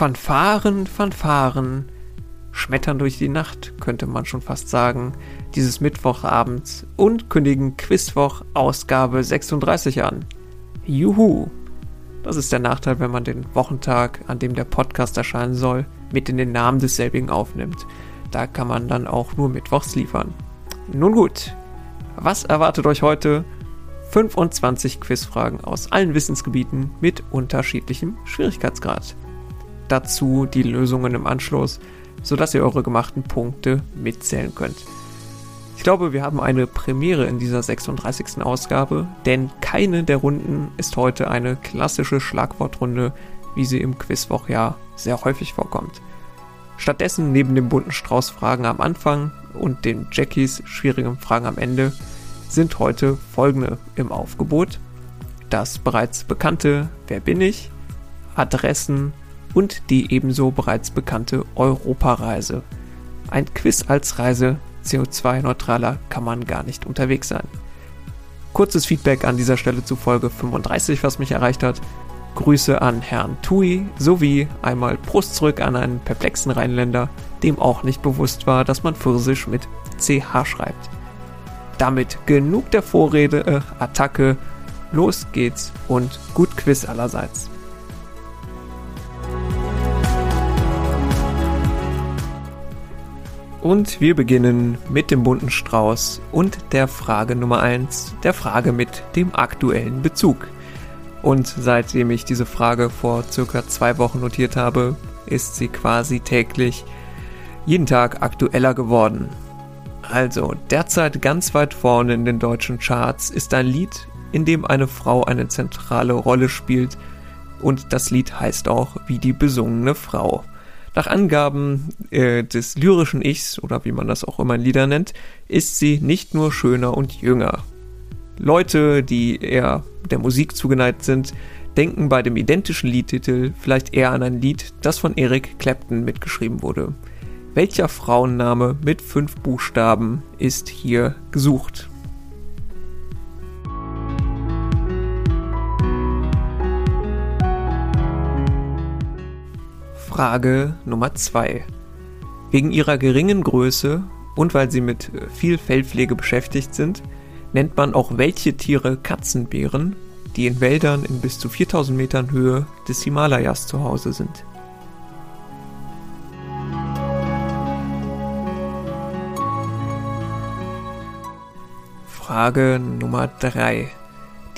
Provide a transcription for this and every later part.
Fanfaren, Fanfaren schmettern durch die Nacht, könnte man schon fast sagen, dieses Mittwochabends und kündigen Quizwoch Ausgabe 36 an. Juhu! Das ist der Nachteil, wenn man den Wochentag, an dem der Podcast erscheinen soll, mit in den Namen desselbigen aufnimmt. Da kann man dann auch nur Mittwochs liefern. Nun gut, was erwartet euch heute? 25 Quizfragen aus allen Wissensgebieten mit unterschiedlichem Schwierigkeitsgrad. Dazu die Lösungen im Anschluss, sodass ihr eure gemachten Punkte mitzählen könnt. Ich glaube, wir haben eine Premiere in dieser 36. Ausgabe, denn keine der Runden ist heute eine klassische Schlagwortrunde, wie sie im Quizwoch ja sehr häufig vorkommt. Stattdessen neben dem bunten Strauß Fragen am Anfang und den Jackies schwierigen Fragen am Ende sind heute folgende im Aufgebot. Das bereits bekannte Wer bin ich? Adressen und die ebenso bereits bekannte Europareise. Ein Quiz als Reise CO2-neutraler kann man gar nicht unterwegs sein. Kurzes Feedback an dieser Stelle zu Folge 35, was mich erreicht hat. Grüße an Herrn Tui sowie einmal Prost zurück an einen perplexen Rheinländer, dem auch nicht bewusst war, dass man Pfirsisch mit CH schreibt. Damit genug der Vorrede, äh, Attacke, los geht's und gut Quiz allerseits. Und wir beginnen mit dem bunten Strauß und der Frage Nummer 1, der Frage mit dem aktuellen Bezug. Und seitdem ich diese Frage vor circa zwei Wochen notiert habe, ist sie quasi täglich jeden Tag aktueller geworden. Also, derzeit ganz weit vorne in den deutschen Charts ist ein Lied, in dem eine Frau eine zentrale Rolle spielt und das Lied heißt auch wie die besungene Frau. Nach Angaben äh, des lyrischen Ichs, oder wie man das auch immer in Lieder nennt, ist sie nicht nur schöner und jünger. Leute, die eher der Musik zugeneigt sind, denken bei dem identischen Liedtitel vielleicht eher an ein Lied, das von Eric Clapton mitgeschrieben wurde. Welcher Frauenname mit fünf Buchstaben ist hier gesucht? Frage Nummer 2. Wegen ihrer geringen Größe und weil sie mit äh, viel Fellpflege beschäftigt sind, nennt man auch welche Tiere Katzenbären, die in Wäldern in bis zu 4000 Metern Höhe des Himalayas zu Hause sind. Frage Nummer 3.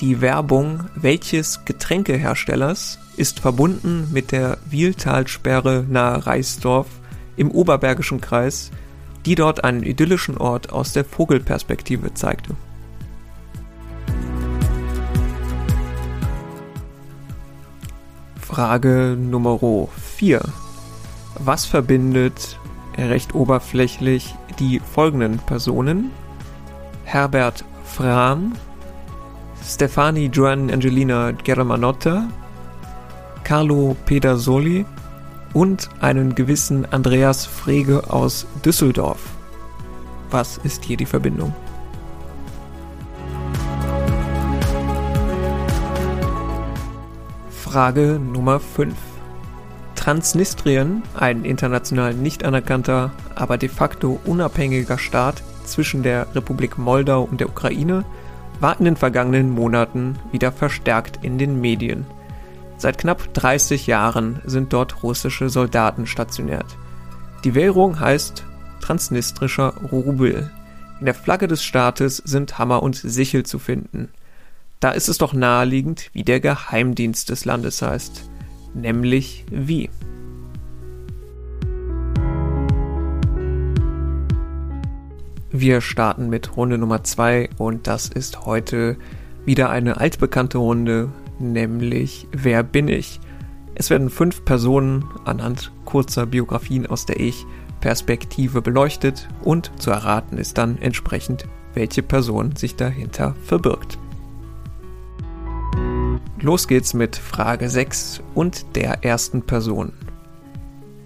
Die Werbung welches Getränkeherstellers ist verbunden mit der Wieltalsperre nahe Reisdorf im Oberbergischen Kreis, die dort einen idyllischen Ort aus der Vogelperspektive zeigte. Frage Nummer 4. Was verbindet recht oberflächlich die folgenden Personen? Herbert Frahm, Stefani Joan Angelina Germanotta, Carlo Pedersoli und einen gewissen Andreas Frege aus Düsseldorf. Was ist hier die Verbindung? Frage Nummer 5. Transnistrien, ein international nicht anerkannter, aber de facto unabhängiger Staat zwischen der Republik Moldau und der Ukraine, war in den vergangenen Monaten wieder verstärkt in den Medien. Seit knapp 30 Jahren sind dort russische Soldaten stationiert. Die Währung heißt transnistrischer Rubel. In der Flagge des Staates sind Hammer und Sichel zu finden. Da ist es doch naheliegend, wie der Geheimdienst des Landes heißt. Nämlich wie. Wir starten mit Runde Nummer 2 und das ist heute wieder eine altbekannte Runde, nämlich Wer bin ich? Es werden fünf Personen anhand kurzer Biografien aus der Ich-Perspektive beleuchtet und zu erraten ist dann entsprechend, welche Person sich dahinter verbirgt. Los geht's mit Frage 6 und der ersten Person.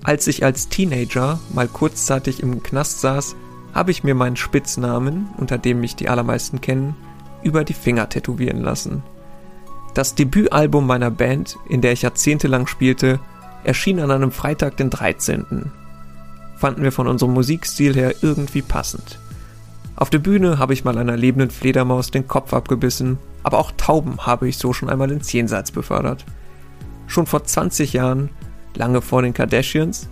Als ich als Teenager mal kurzzeitig im Knast saß, habe ich mir meinen Spitznamen, unter dem mich die allermeisten kennen, über die Finger tätowieren lassen. Das Debütalbum meiner Band, in der ich jahrzehntelang spielte, erschien an einem Freitag, den 13. Fanden wir von unserem Musikstil her irgendwie passend. Auf der Bühne habe ich mal einer lebenden Fledermaus den Kopf abgebissen, aber auch Tauben habe ich so schon einmal ins Jenseits befördert. Schon vor 20 Jahren, lange vor den Kardashians,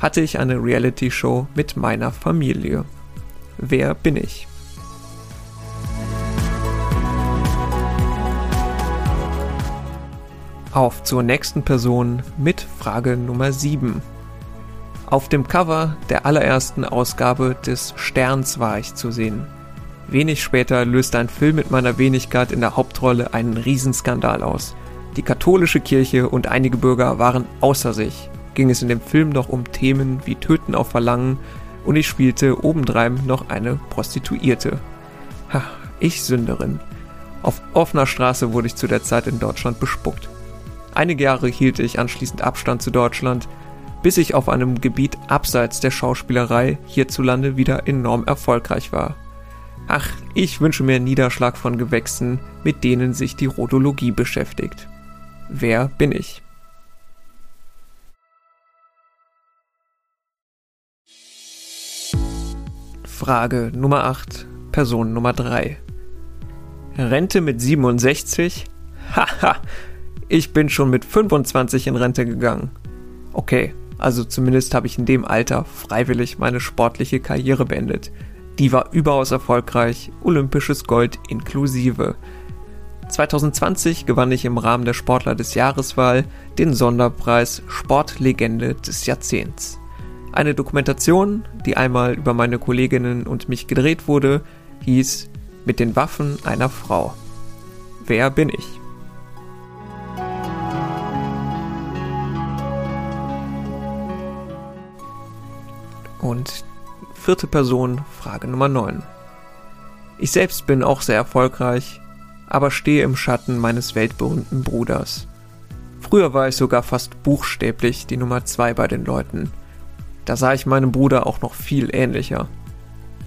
hatte ich eine Reality-Show mit meiner Familie. Wer bin ich? Auf zur nächsten Person mit Frage Nummer 7. Auf dem Cover der allerersten Ausgabe des Sterns war ich zu sehen. Wenig später löste ein Film mit meiner Wenigkeit in der Hauptrolle einen Riesenskandal aus. Die katholische Kirche und einige Bürger waren außer sich. Ging es in dem Film noch um Themen wie Töten auf Verlangen und ich spielte obendrein noch eine Prostituierte. Ha, ich Sünderin. Auf offener Straße wurde ich zu der Zeit in Deutschland bespuckt. Einige Jahre hielt ich anschließend Abstand zu Deutschland, bis ich auf einem Gebiet abseits der Schauspielerei hierzulande wieder enorm erfolgreich war. Ach, ich wünsche mir Niederschlag von Gewächsen, mit denen sich die Rhodologie beschäftigt. Wer bin ich? Frage Nummer 8, Person Nummer 3. Rente mit 67? Haha, ich bin schon mit 25 in Rente gegangen. Okay, also zumindest habe ich in dem Alter freiwillig meine sportliche Karriere beendet. Die war überaus erfolgreich, olympisches Gold inklusive. 2020 gewann ich im Rahmen der Sportler des Jahreswahl den Sonderpreis Sportlegende des Jahrzehnts. Eine Dokumentation, die einmal über meine Kolleginnen und mich gedreht wurde, hieß Mit den Waffen einer Frau. Wer bin ich? Und vierte Person, Frage Nummer 9. Ich selbst bin auch sehr erfolgreich, aber stehe im Schatten meines weltberühmten Bruders. Früher war ich sogar fast buchstäblich die Nummer 2 bei den Leuten. Da sah ich meinem Bruder auch noch viel ähnlicher.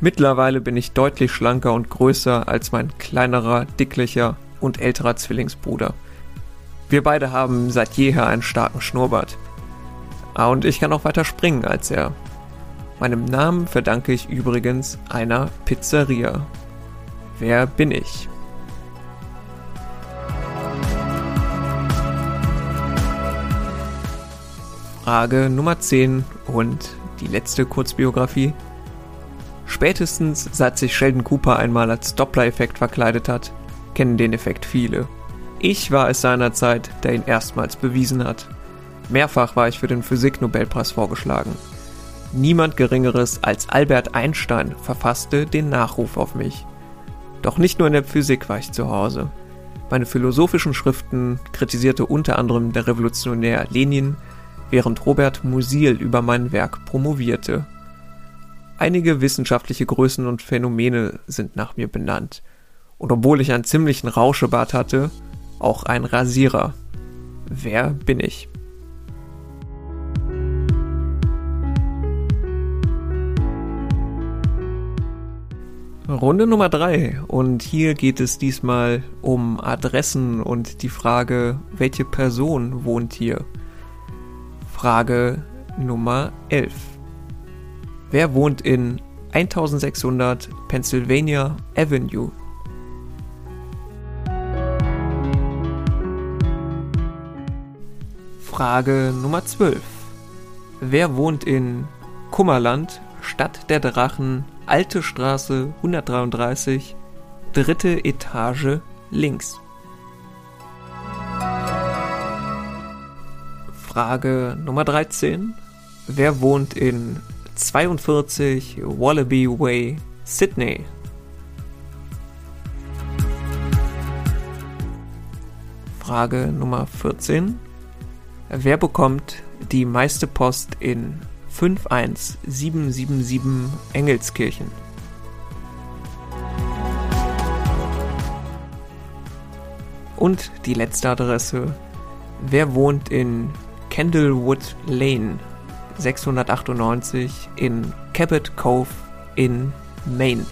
Mittlerweile bin ich deutlich schlanker und größer als mein kleinerer, dicklicher und älterer Zwillingsbruder. Wir beide haben seit jeher einen starken Schnurrbart. Ah, und ich kann auch weiter springen als er. Meinem Namen verdanke ich übrigens einer Pizzeria. Wer bin ich? Frage Nummer 10 und die letzte Kurzbiografie. Spätestens seit sich Sheldon Cooper einmal als Doppler-Effekt verkleidet hat, kennen den Effekt viele. Ich war es seinerzeit, der ihn erstmals bewiesen hat. Mehrfach war ich für den Physik-Nobelpreis vorgeschlagen. Niemand Geringeres als Albert Einstein verfasste den Nachruf auf mich. Doch nicht nur in der Physik war ich zu Hause. Meine philosophischen Schriften kritisierte unter anderem der Revolutionär Lenin, während Robert Musil über mein Werk promovierte. Einige wissenschaftliche Größen und Phänomene sind nach mir benannt. Und obwohl ich einen ziemlichen Rauschebart hatte, auch ein Rasierer. Wer bin ich? Runde Nummer drei und hier geht es diesmal um Adressen und die Frage, welche Person wohnt hier? Frage Nummer 11. Wer wohnt in 1600 Pennsylvania Avenue? Frage Nummer 12. Wer wohnt in Kummerland, Stadt der Drachen, Alte Straße 133, dritte Etage links. Frage Nummer 13. Wer wohnt in 42 Wallaby Way, Sydney? Frage Nummer 14. Wer bekommt die meiste Post in 51777 Engelskirchen. Und die letzte Adresse. Wer wohnt in Candlewood Lane 698 in Cabot Cove in Maine?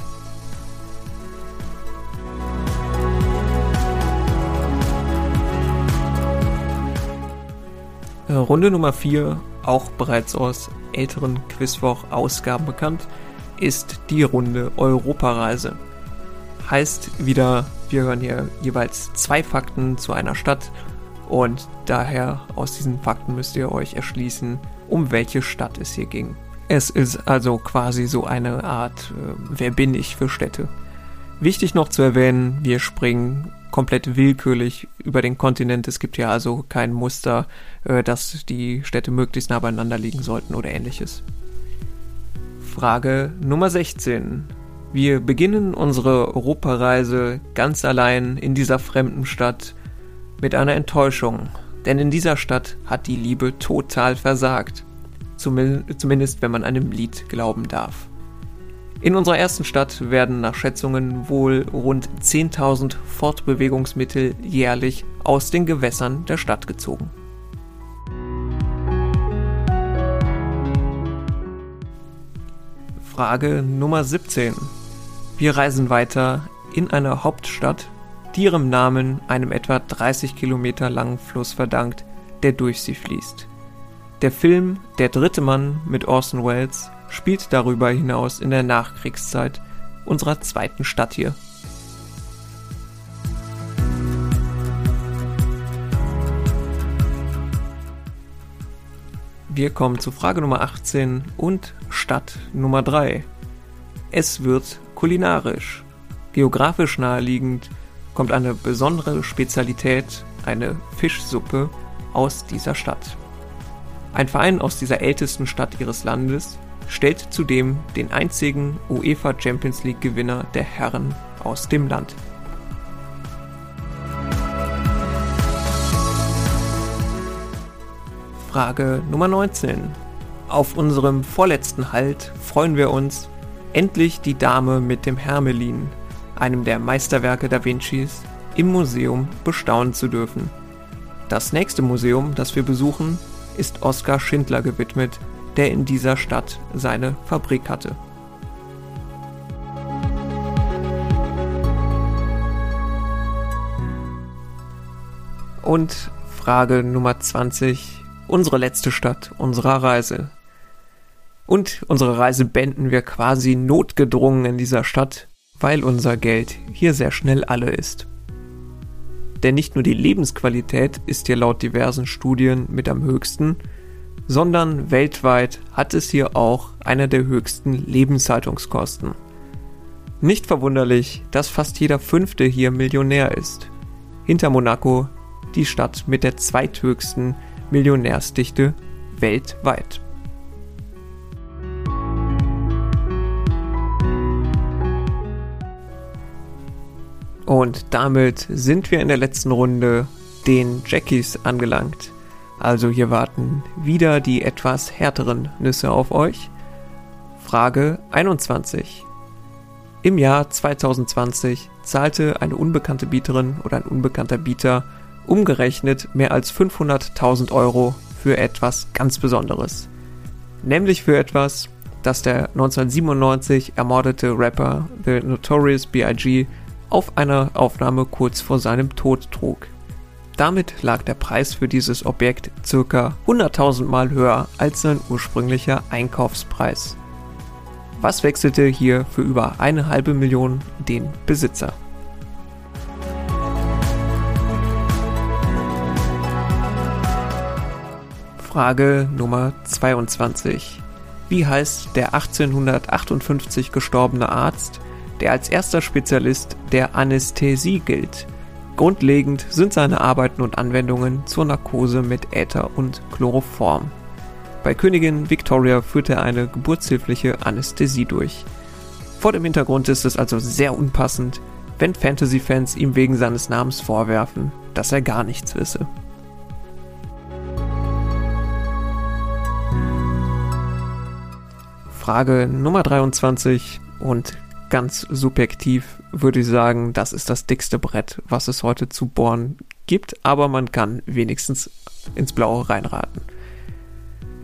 Runde Nummer 4, auch bereits aus älteren Quizwoch-Ausgaben bekannt, ist die Runde Europareise. Heißt wieder, wir hören hier jeweils zwei Fakten zu einer Stadt und daher aus diesen Fakten müsst ihr euch erschließen, um welche Stadt es hier ging. Es ist also quasi so eine Art äh, Wer bin ich für Städte. Wichtig noch zu erwähnen, wir springen komplett willkürlich über den Kontinent. Es gibt ja also kein Muster, äh, dass die Städte möglichst nah beieinander liegen sollten oder ähnliches. Frage Nummer 16. Wir beginnen unsere Europareise ganz allein in dieser fremden Stadt mit einer Enttäuschung, denn in dieser Stadt hat die Liebe total versagt. Zumindest wenn man einem Lied glauben darf. In unserer ersten Stadt werden nach Schätzungen wohl rund 10.000 Fortbewegungsmittel jährlich aus den Gewässern der Stadt gezogen. Frage Nummer 17. Wir reisen weiter in eine Hauptstadt, die ihrem Namen einem etwa 30 Kilometer langen Fluss verdankt, der durch sie fließt. Der Film Der dritte Mann mit Orson Welles spielt darüber hinaus in der Nachkriegszeit unserer zweiten Stadt hier. Wir kommen zu Frage Nummer 18 und Stadt Nummer 3. Es wird kulinarisch. Geografisch naheliegend kommt eine besondere Spezialität, eine Fischsuppe, aus dieser Stadt. Ein Verein aus dieser ältesten Stadt ihres Landes stellt zudem den einzigen UEFA Champions League Gewinner der Herren aus dem Land. Frage Nummer 19. Auf unserem vorletzten Halt freuen wir uns, endlich die Dame mit dem Hermelin, einem der Meisterwerke Da Vincis, im Museum bestaunen zu dürfen. Das nächste Museum, das wir besuchen, ist Oskar Schindler gewidmet, der in dieser Stadt seine Fabrik hatte. Und Frage Nummer 20, unsere letzte Stadt unserer Reise. Und unsere Reise beenden wir quasi notgedrungen in dieser Stadt, weil unser Geld hier sehr schnell alle ist. Denn nicht nur die Lebensqualität ist hier laut diversen Studien mit am höchsten, sondern weltweit hat es hier auch eine der höchsten Lebenshaltungskosten. Nicht verwunderlich, dass fast jeder Fünfte hier Millionär ist. Hinter Monaco die Stadt mit der zweithöchsten Millionärsdichte weltweit. Und damit sind wir in der letzten Runde den Jackies angelangt. Also hier warten wieder die etwas härteren Nüsse auf euch. Frage 21. Im Jahr 2020 zahlte eine unbekannte Bieterin oder ein unbekannter Bieter umgerechnet mehr als 500.000 Euro für etwas ganz Besonderes. Nämlich für etwas, das der 1997 ermordete Rapper The Notorious B.I.G auf einer Aufnahme kurz vor seinem Tod trug. Damit lag der Preis für dieses Objekt ca. 100.000 Mal höher als sein ursprünglicher Einkaufspreis. Was wechselte hier für über eine halbe Million den Besitzer? Frage Nummer 22. Wie heißt der 1858 gestorbene Arzt, der als erster Spezialist der Anästhesie gilt. Grundlegend sind seine Arbeiten und Anwendungen zur Narkose mit Äther und Chloroform. Bei Königin Victoria führt er eine geburtshilfliche Anästhesie durch. Vor dem Hintergrund ist es also sehr unpassend, wenn Fantasy-Fans ihm wegen seines Namens vorwerfen, dass er gar nichts wisse. Frage Nummer 23 und ganz subjektiv würde ich sagen, das ist das dickste Brett, was es heute zu bohren gibt, aber man kann wenigstens ins Blaue reinraten.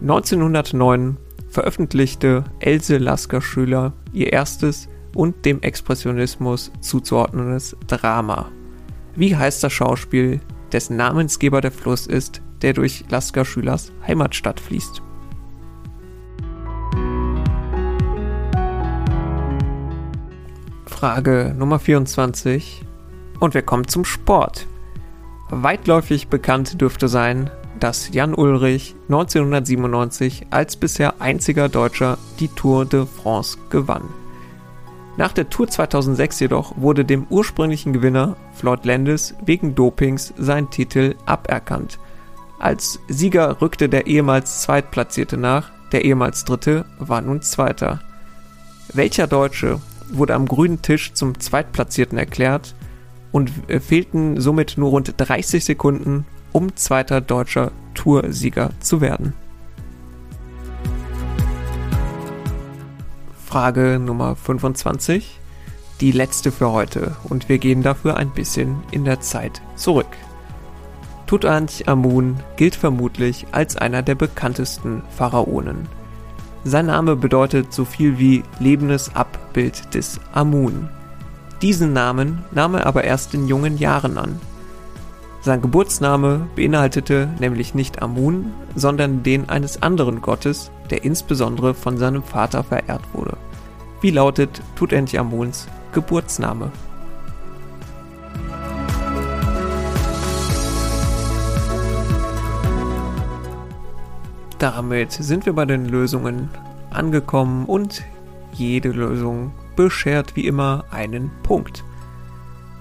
1909 veröffentlichte Else Lasker Schüler ihr erstes und dem Expressionismus zuzuordnendes Drama. Wie heißt das Schauspiel, dessen Namensgeber der Fluss ist, der durch Lasker Schülers Heimatstadt fließt. Frage Nummer 24. Und wir kommen zum Sport. Weitläufig bekannt dürfte sein, dass Jan Ulrich 1997 als bisher einziger Deutscher die Tour de France gewann. Nach der Tour 2006 jedoch wurde dem ursprünglichen Gewinner Floyd Landis wegen Dopings sein Titel aberkannt. Als Sieger rückte der ehemals Zweitplatzierte nach, der ehemals Dritte war nun Zweiter. Welcher Deutsche wurde am grünen Tisch zum Zweitplatzierten erklärt und äh, fehlten somit nur rund 30 Sekunden, um zweiter deutscher Toursieger zu werden. Frage Nummer 25, die letzte für heute und wir gehen dafür ein bisschen in der Zeit zurück. Tutanchamun gilt vermutlich als einer der bekanntesten Pharaonen. Sein Name bedeutet so viel wie lebendes Abbild des Amun. Diesen Namen nahm er aber erst in jungen Jahren an. Sein Geburtsname beinhaltete nämlich nicht Amun, sondern den eines anderen Gottes, der insbesondere von seinem Vater verehrt wurde. Wie lautet Tutanchamuns Geburtsname? Damit sind wir bei den Lösungen angekommen und jede Lösung beschert wie immer einen Punkt.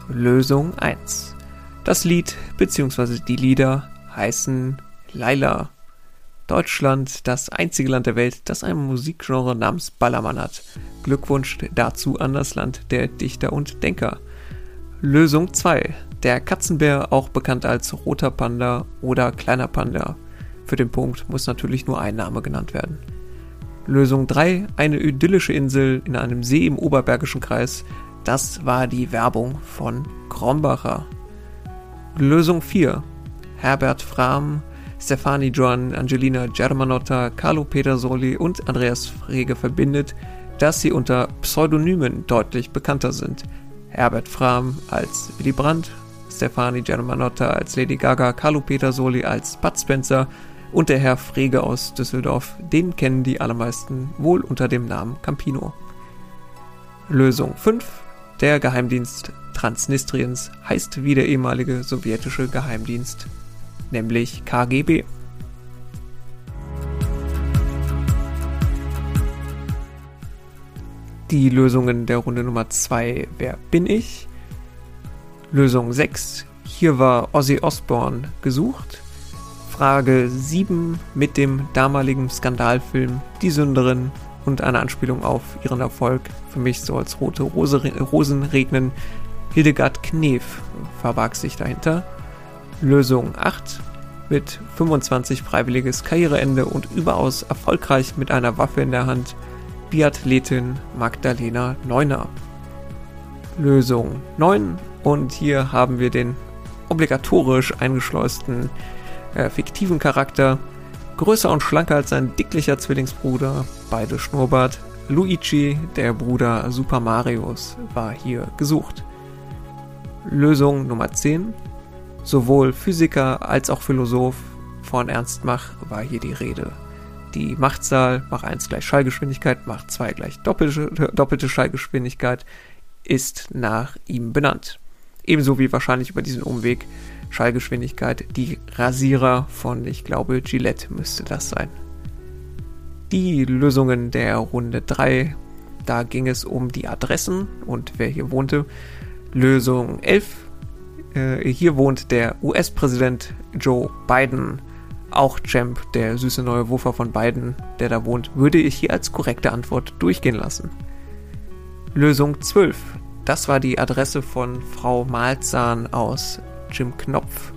Lösung 1. Das Lied bzw. die Lieder heißen Laila. Deutschland, das einzige Land der Welt, das ein Musikgenre namens Ballermann hat. Glückwunsch dazu an das Land der Dichter und Denker. Lösung 2. Der Katzenbär, auch bekannt als roter Panda oder kleiner Panda. Für den Punkt muss natürlich nur ein Name genannt werden. Lösung 3, eine idyllische Insel in einem See im Oberbergischen Kreis. Das war die Werbung von Krombacher. Lösung 4, Herbert Frahm, Stefani Joan, Angelina Germanotta, Carlo Petersoli und Andreas Frege verbindet, dass sie unter Pseudonymen deutlich bekannter sind. Herbert Frahm als Willy Brandt, Stefani Germanotta als Lady Gaga, Carlo Petersoli als Bud Spencer und der Herr Frege aus Düsseldorf, den kennen die allermeisten wohl unter dem Namen Campino. Lösung 5. Der Geheimdienst Transnistriens heißt wie der ehemalige sowjetische Geheimdienst, nämlich KGB. Die Lösungen der Runde Nummer 2 Wer bin ich? Lösung 6 Hier war Ozzy Osbourne gesucht. Frage 7 mit dem damaligen Skandalfilm Die Sünderin und eine Anspielung auf ihren Erfolg, für mich so als rote Rose, Rosen regnen. Hildegard Knef verbarg sich dahinter. Lösung 8 mit 25 freiwilliges Karriereende und überaus erfolgreich mit einer Waffe in der Hand. Biathletin Magdalena Neuner. Lösung 9 und hier haben wir den obligatorisch eingeschleusten äh, fiktiven Charakter, größer und schlanker als sein dicklicher Zwillingsbruder, beide Schnurrbart. Luigi, der Bruder Super Marios, war hier gesucht. Lösung Nummer 10. Sowohl Physiker als auch Philosoph von Ernst Mach war hier die Rede. Die Machtzahl, Mach 1 gleich Schallgeschwindigkeit, Mach 2 gleich doppelte, doppelte Schallgeschwindigkeit, ist nach ihm benannt. Ebenso wie wahrscheinlich über diesen Umweg Schallgeschwindigkeit die Rasierer von, ich glaube, Gillette müsste das sein. Die Lösungen der Runde 3, da ging es um die Adressen und wer hier wohnte. Lösung 11, äh, hier wohnt der US-Präsident Joe Biden. Auch Champ, der süße neue Wurfer von Biden, der da wohnt, würde ich hier als korrekte Antwort durchgehen lassen. Lösung 12. Das war die Adresse von Frau Malzahn aus Jim Knopf.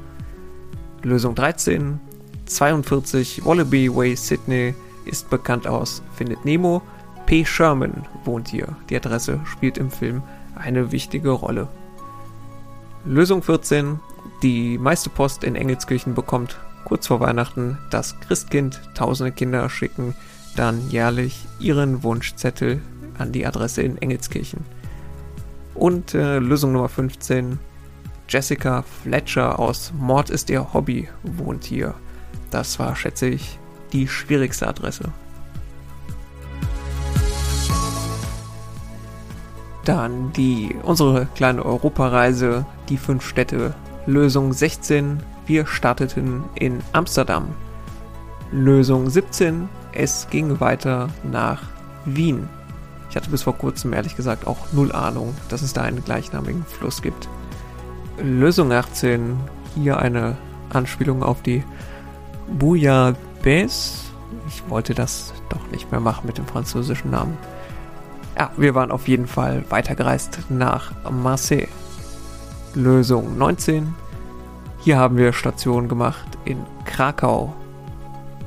Lösung 13. 42 Wallaby Way Sydney ist bekannt aus Findet Nemo. P. Sherman wohnt hier. Die Adresse spielt im Film eine wichtige Rolle. Lösung 14. Die meiste Post in Engelskirchen bekommt kurz vor Weihnachten das Christkind. Tausende Kinder schicken dann jährlich ihren Wunschzettel an die Adresse in Engelskirchen. Und äh, Lösung Nummer 15. Jessica Fletcher aus Mord ist ihr Hobby wohnt hier. Das war, schätze ich, die schwierigste Adresse. Dann die unsere kleine Europareise, die fünf Städte. Lösung 16, wir starteten in Amsterdam. Lösung 17, es ging weiter nach Wien. Ich hatte bis vor kurzem ehrlich gesagt auch null Ahnung, dass es da einen gleichnamigen Fluss gibt. Lösung 18, hier eine Anspielung auf die Bouillabaisse. Ich wollte das doch nicht mehr machen mit dem französischen Namen. Ja, wir waren auf jeden Fall weitergereist nach Marseille. Lösung 19. Hier haben wir Station gemacht in Krakau.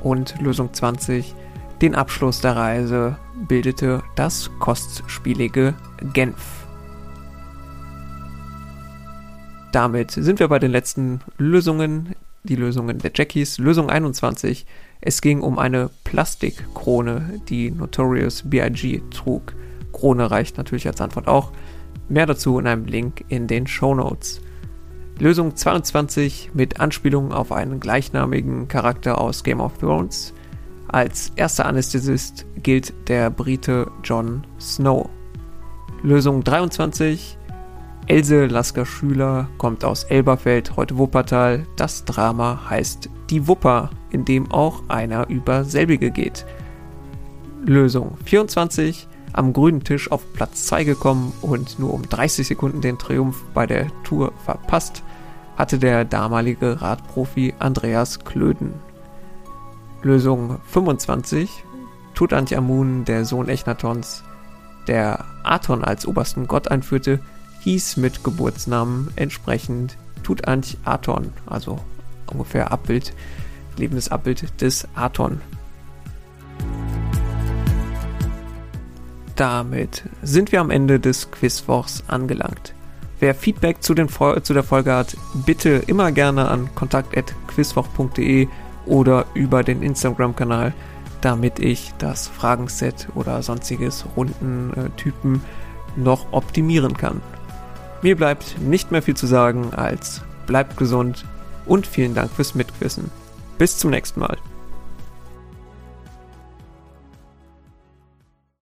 Und Lösung 20. Den Abschluss der Reise bildete das kostspielige Genf. Damit sind wir bei den letzten Lösungen, die Lösungen der Jackies. Lösung 21. Es ging um eine Plastikkrone, die Notorious B.I.G. trug. Krone reicht natürlich als Antwort auch. Mehr dazu in einem Link in den Show Notes. Lösung 22 mit Anspielung auf einen gleichnamigen Charakter aus Game of Thrones. Als erster Anästhesist gilt der Brite Jon Snow. Lösung 23 Else Lasker Schüler kommt aus Elberfeld, heute Wuppertal. Das Drama heißt Die Wupper, in dem auch einer über selbige geht. Lösung 24 am grünen Tisch auf Platz 2 gekommen und nur um 30 Sekunden den Triumph bei der Tour verpasst, hatte der damalige Radprofi Andreas Klöden. Lösung 25 Tutanchamun, der Sohn Echnatons, der Aton als obersten Gott einführte, hieß mit Geburtsnamen entsprechend Tutanchaton, also ungefähr Abbild, lebendes Abbild des Aton. damit sind wir am Ende des Quizwochs angelangt. Wer Feedback zu, zu der Folge hat, bitte immer gerne an kontakt.quizwoch.de oder über den Instagram-Kanal, damit ich das Fragenset oder sonstiges Rundentypen noch optimieren kann. Mir bleibt nicht mehr viel zu sagen als bleibt gesund und vielen Dank fürs Mitquissen. Bis zum nächsten Mal.